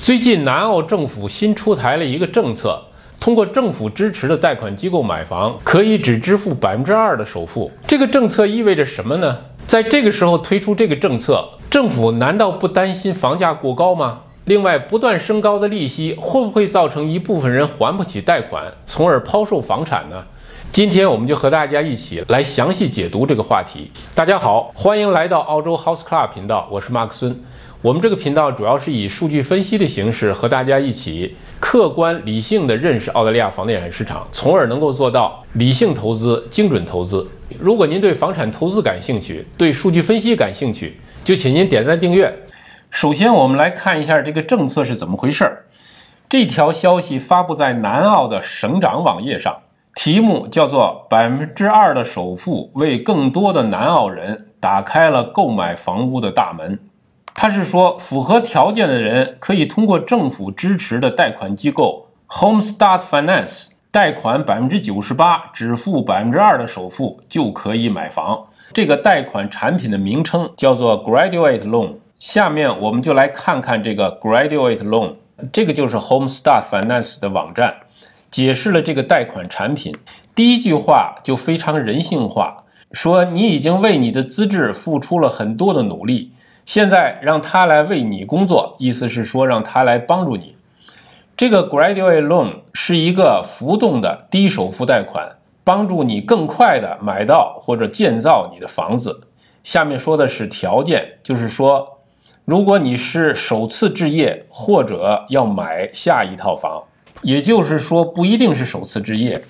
最近，南澳政府新出台了一个政策，通过政府支持的贷款机构买房，可以只支付百分之二的首付。这个政策意味着什么呢？在这个时候推出这个政策，政府难道不担心房价过高吗？另外，不断升高的利息会不会造成一部分人还不起贷款，从而抛售房产呢？今天我们就和大家一起来详细解读这个话题。大家好，欢迎来到澳洲 House Club 频道，我是马克孙。我们这个频道主要是以数据分析的形式和大家一起客观理性的认识澳大利亚房地产市场，从而能够做到理性投资、精准投资。如果您对房产投资感兴趣，对数据分析感兴趣，就请您点赞订阅。首先，我们来看一下这个政策是怎么回事儿。这条消息发布在南澳的省长网页上，题目叫做“百分之二的首付为更多的南澳人打开了购买房屋的大门”。他是说，符合条件的人可以通过政府支持的贷款机构 Home Start Finance 贷款百分之九十八，只付百分之二的首付就可以买房。这个贷款产品的名称叫做 Graduate Loan。下面我们就来看看这个 Graduate Loan，这个就是 Home Start Finance 的网站，解释了这个贷款产品。第一句话就非常人性化，说你已经为你的资质付出了很多的努力，现在让他来为你工作，意思是说让他来帮助你。这个 Graduate Loan 是一个浮动的低首付贷款，帮助你更快的买到或者建造你的房子。下面说的是条件，就是说。如果你是首次置业或者要买下一套房，也就是说不一定是首次置业，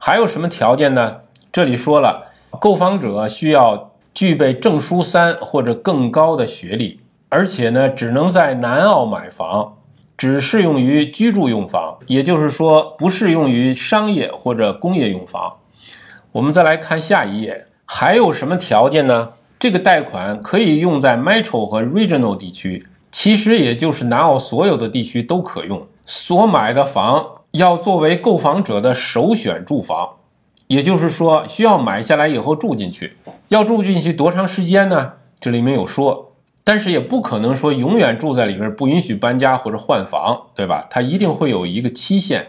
还有什么条件呢？这里说了，购房者需要具备证书三或者更高的学历，而且呢只能在南澳买房，只适用于居住用房，也就是说不适用于商业或者工业用房。我们再来看下一页，还有什么条件呢？这个贷款可以用在 Metro 和 Regional 地区，其实也就是南澳所有的地区都可用。所买的房要作为购房者的首选住房，也就是说需要买下来以后住进去。要住进去多长时间呢？这里没有说，但是也不可能说永远住在里边，不允许搬家或者换房，对吧？它一定会有一个期限，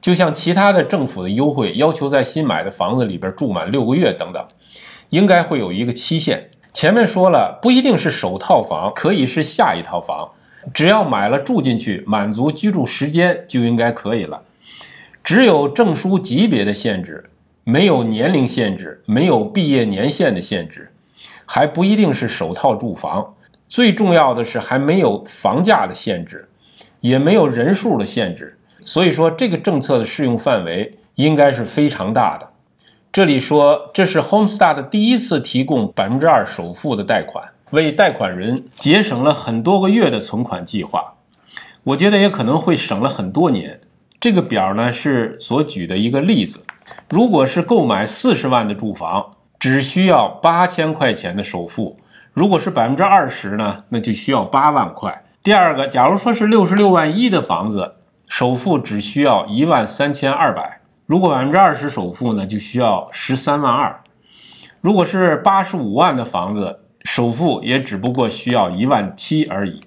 就像其他的政府的优惠，要求在新买的房子里边住满六个月等等。应该会有一个期限。前面说了，不一定是首套房，可以是下一套房，只要买了住进去，满足居住时间就应该可以了。只有证书级别的限制，没有年龄限制，没有毕业年限的限制，还不一定是首套住房。最重要的是还没有房价的限制，也没有人数的限制。所以说，这个政策的适用范围应该是非常大的。这里说，这是 Home Star 的第一次提供百分之二首付的贷款，为贷款人节省了很多个月的存款计划。我觉得也可能会省了很多年。这个表呢是所举的一个例子。如果是购买四十万的住房，只需要八千块钱的首付；如果是百分之二十呢，那就需要八万块。第二个，假如说是六十六万一的房子，首付只需要一万三千二百。如果百分之二十首付呢，就需要十三万二；如果是八十五万的房子，首付也只不过需要一万七而已。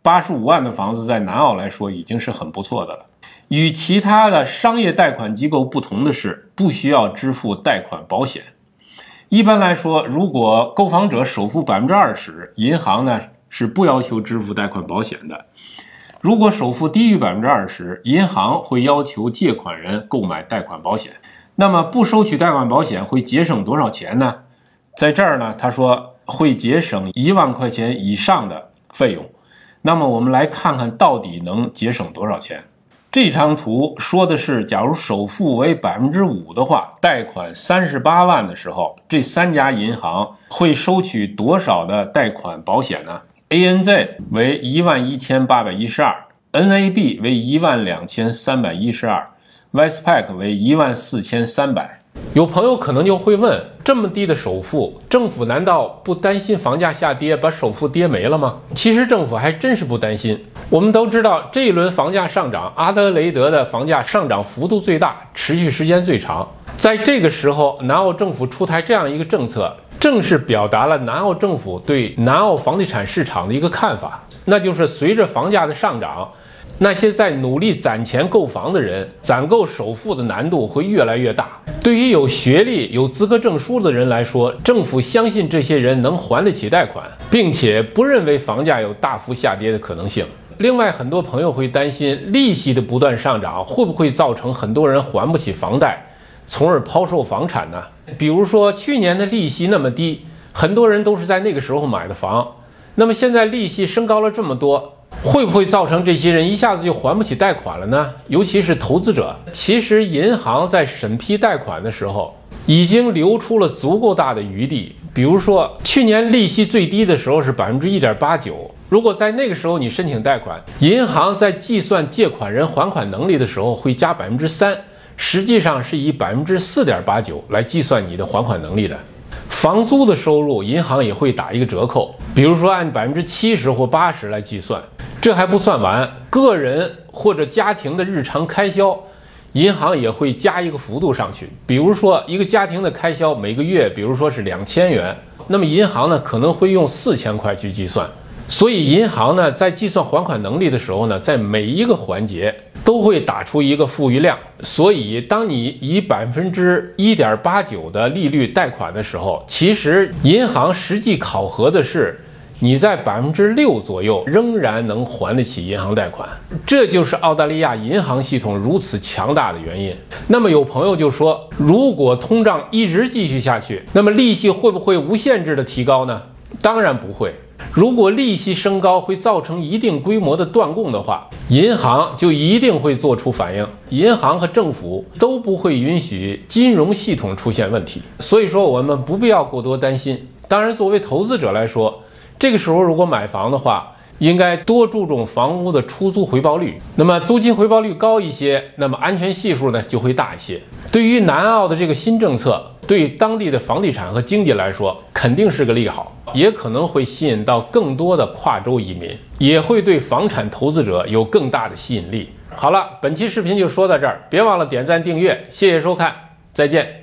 八十五万的房子在南澳来说已经是很不错的了。与其他的商业贷款机构不同的是，不需要支付贷款保险。一般来说，如果购房者首付百分之二十，银行呢是不要求支付贷款保险的。如果首付低于百分之二十，银行会要求借款人购买贷款保险。那么不收取贷款保险会节省多少钱呢？在这儿呢，他说会节省一万块钱以上的费用。那么我们来看看到底能节省多少钱。这张图说的是，假如首付为百分之五的话，贷款三十八万的时候，这三家银行会收取多少的贷款保险呢？ANZ 为一万一千八百一十二，NAB 为一万两千三百一十二，Westpac 为一万四千三百。有朋友可能就会问：这么低的首付，政府难道不担心房价下跌，把首付跌没了吗？其实政府还真是不担心。我们都知道，这一轮房价上涨，阿德雷德的房价上涨幅度最大，持续时间最长。在这个时候，南澳政府出台这样一个政策。正是表达了南澳政府对南澳房地产市场的一个看法。那就是随着房价的上涨。那些在努力攒钱购房的人，攒够首付的难度会越来越大。对于有学历、有资格证书的人来说，政府相信这些人能还得起贷款，并且不认为房价有大幅下跌的可能性。另外，很多朋友会担心利息的不断上涨会不会造成很多人还不起房贷，从而抛售房产呢？比如说去年的利息那么低，很多人都是在那个时候买的房，那么现在利息升高了这么多。会不会造成这些人一下子就还不起贷款了呢？尤其是投资者。其实银行在审批贷款的时候，已经留出了足够大的余地。比如说，去年利息最低的时候是百分之一点八九，如果在那个时候你申请贷款，银行在计算借款人还款能力的时候会加百分之三，实际上是以百分之四点八九来计算你的还款能力的。房租的收入，银行也会打一个折扣，比如说按百分之七十或八十来计算。这还不算完，个人或者家庭的日常开销，银行也会加一个幅度上去。比如说，一个家庭的开销每个月，比如说是两千元，那么银行呢可能会用四千块去计算。所以，银行呢在计算还款能力的时候呢，在每一个环节都会打出一个富余量。所以，当你以百分之一点八九的利率贷款的时候，其实银行实际考核的是。你在百分之六左右仍然能还得起银行贷款，这就是澳大利亚银行系统如此强大的原因。那么有朋友就说，如果通胀一直继续下去，那么利息会不会无限制的提高呢？当然不会。如果利息升高会造成一定规模的断供的话，银行就一定会做出反应。银行和政府都不会允许金融系统出现问题。所以说，我们不必要过多担心。当然，作为投资者来说，这个时候，如果买房的话，应该多注重房屋的出租回报率。那么租金回报率高一些，那么安全系数呢就会大一些。对于南澳的这个新政策，对当地的房地产和经济来说，肯定是个利好，也可能会吸引到更多的跨州移民，也会对房产投资者有更大的吸引力。好了，本期视频就说到这儿，别忘了点赞订阅，谢谢收看，再见。